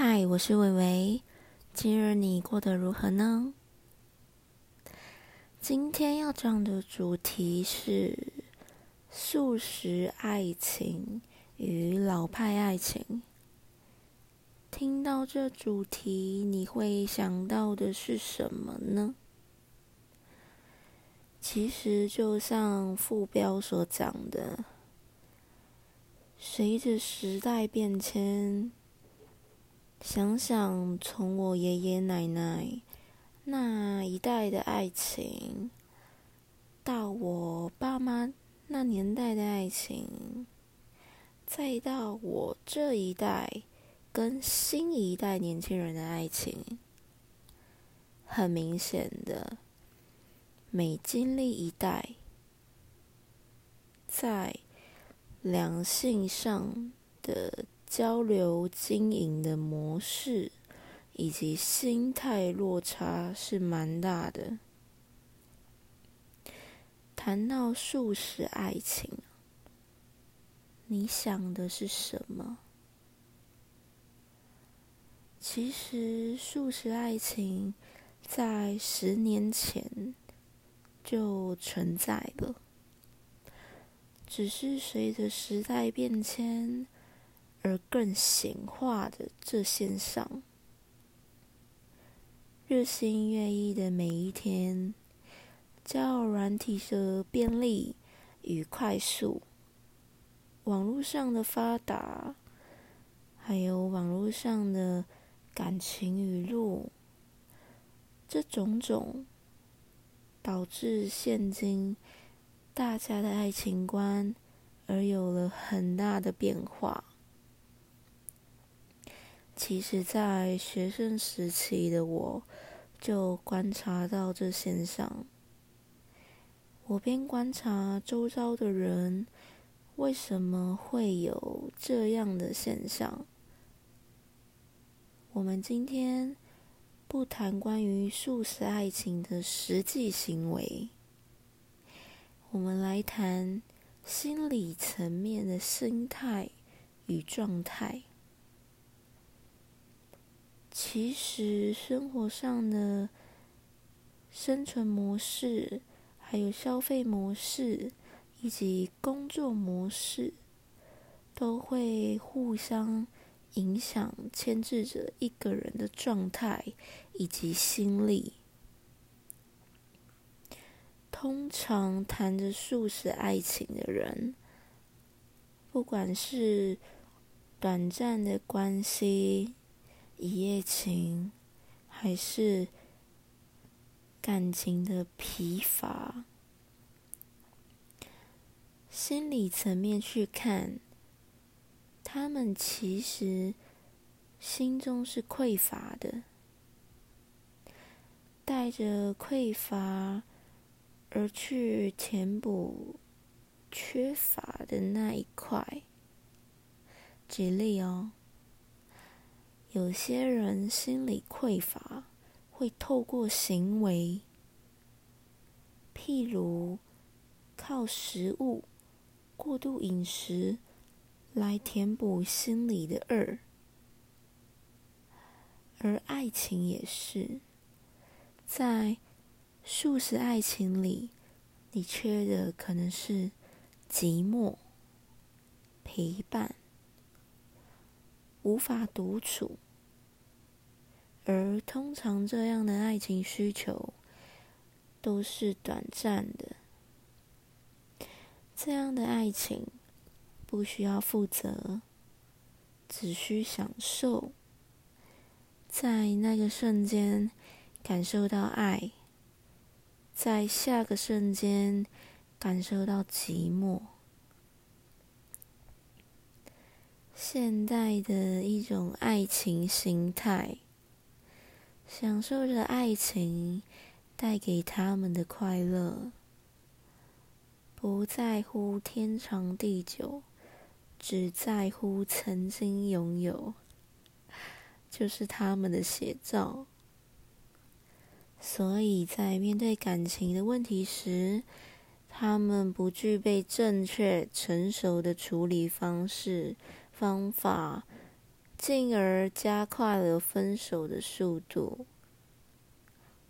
嗨，我是伟伟。今日你过得如何呢？今天要讲的主题是素食爱情与老派爱情。听到这主题，你会想到的是什么呢？其实，就像副标所讲的，随着时代变迁。想想从我爷爷奶奶那一代的爱情，到我爸妈那年代的爱情，再到我这一代跟新一代年轻人的爱情，很明显的，每经历一代，在良性上的。交流经营的模式以及心态落差是蛮大的。谈到素食爱情，你想的是什么？其实素食爱情在十年前就存在了，只是随着时代变迁。而更显化的这线上，日新月异的每一天，交友软体的便利与快速，网络上的发达，还有网络上的感情语录，这种种，导致现今大家的爱情观而有了很大的变化。其实，在学生时期的我，就观察到这现象。我边观察周遭的人，为什么会有这样的现象？我们今天不谈关于素食爱情的实际行为，我们来谈心理层面的心态与状态。其实生活上的生存模式，还有消费模式，以及工作模式，都会互相影响、牵制着一个人的状态以及心理。通常谈着素食爱情的人，不管是短暂的关系。一夜情，还是感情的疲乏？心理层面去看，他们其实心中是匮乏的，带着匮乏而去填补缺乏的那一块。举例哦。有些人心理匮乏，会透过行为，譬如靠食物、过度饮食来填补心理的二，而爱情也是，在素食爱情里，你缺的可能是寂寞、陪伴。无法独处，而通常这样的爱情需求都是短暂的。这样的爱情不需要负责，只需享受，在那个瞬间感受到爱，在下个瞬间感受到寂寞。现代的一种爱情心态，享受着爱情带给他们的快乐，不在乎天长地久，只在乎曾经拥有，就是他们的写照。所以在面对感情的问题时，他们不具备正确、成熟的处理方式。方法进而加快了分手的速度。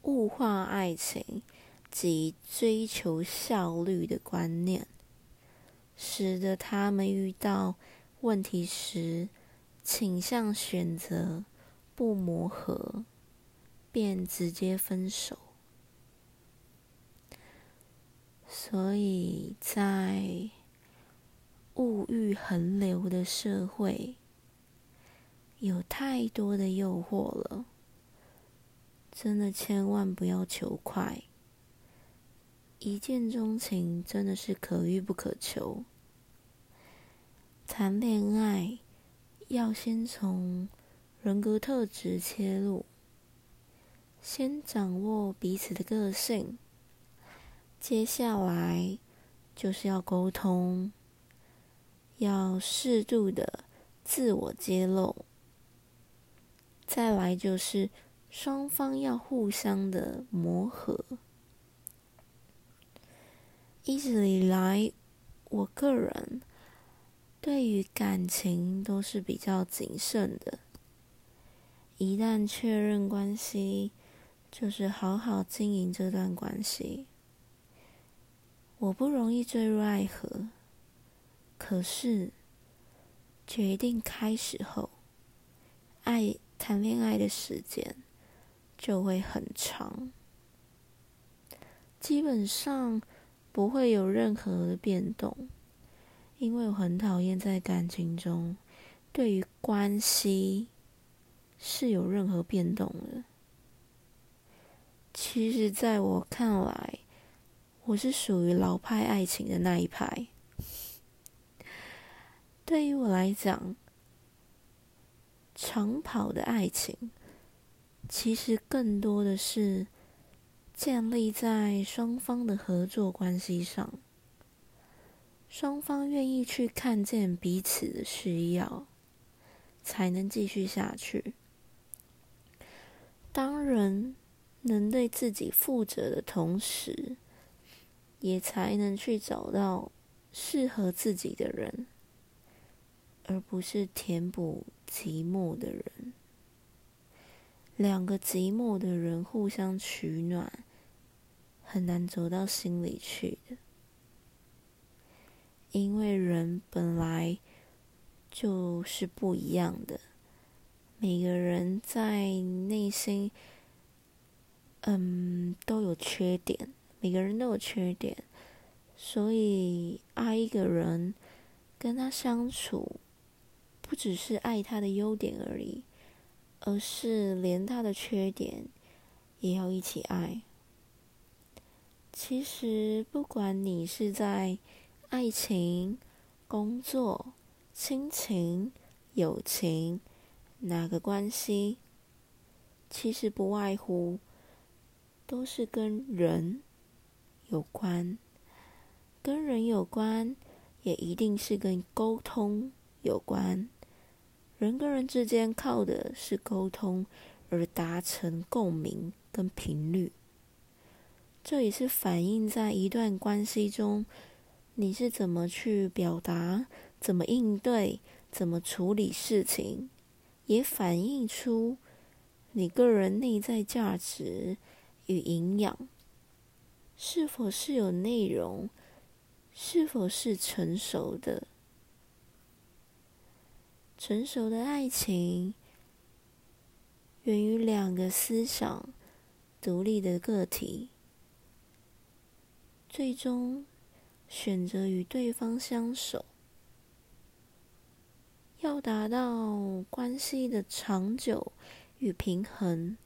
物化爱情及追求效率的观念，使得他们遇到问题时，倾向选择不磨合，便直接分手。所以在物欲横流的社会，有太多的诱惑了。真的千万不要求快，一见钟情真的是可遇不可求。谈恋爱要先从人格特质切入，先掌握彼此的个性，接下来就是要沟通，要适度的自我揭露，再来就是。双方要互相的磨合。一直以来，我个人对于感情都是比较谨慎的。一旦确认关系，就是好好经营这段关系。我不容易坠入爱河，可是决定开始后，爱谈恋爱的时间。就会很长，基本上不会有任何的变动，因为我很讨厌在感情中对于关系是有任何变动的。其实，在我看来，我是属于老派爱情的那一派。对于我来讲，长跑的爱情。其实更多的是建立在双方的合作关系上，双方愿意去看见彼此的需要，才能继续下去。当人能对自己负责的同时，也才能去找到适合自己的人，而不是填补寂寞的人。两个寂寞的人互相取暖，很难走到心里去的。因为人本来就是不一样的，每个人在内心，嗯，都有缺点，每个人都有缺点，所以爱一个人，跟他相处，只是爱他的优点而已。而是连他的缺点也要一起爱。其实，不管你是在爱情、工作、亲情、友情哪个关系，其实不外乎都是跟人有关。跟人有关，也一定是跟沟通有关。人跟人之间靠的是沟通，而达成共鸣跟频率。这也是反映在一段关系中，你是怎么去表达、怎么应对、怎么处理事情，也反映出你个人内在价值与营养是否是有内容，是否是成熟的。成熟的爱情源于两个思想独立的个体，最终选择与对方相守。要达到关系的长久与平衡，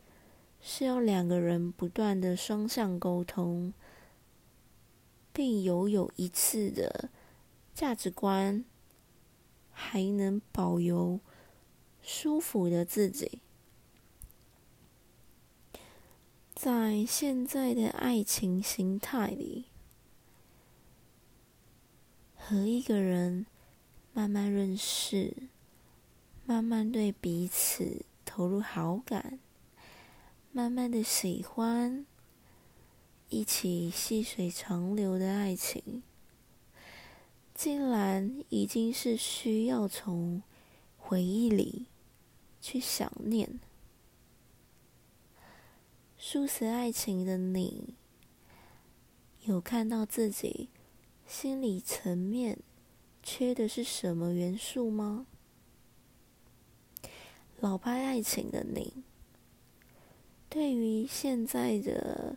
是要两个人不断的双向沟通，并拥有一次的价值观。还能保有舒服的自己，在现在的爱情形态里，和一个人慢慢认识，慢慢对彼此投入好感，慢慢的喜欢，一起细水长流的爱情。竟然已经是需要从回忆里去想念。殊死爱情的你，有看到自己心理层面缺的是什么元素吗？老派爱情的你，对于现在的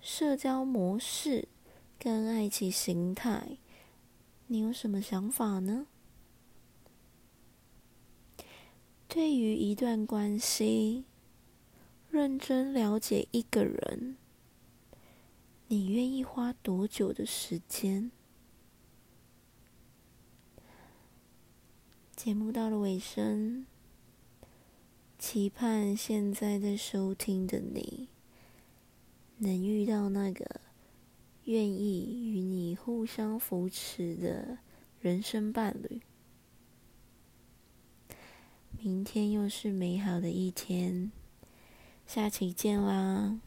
社交模式跟爱情形态，你有什么想法呢？对于一段关系，认真了解一个人，你愿意花多久的时间？节目到了尾声。期盼现在在收听的你，能遇到那个愿意与你互相扶持的人生伴侣。明天又是美好的一天，下期见啦！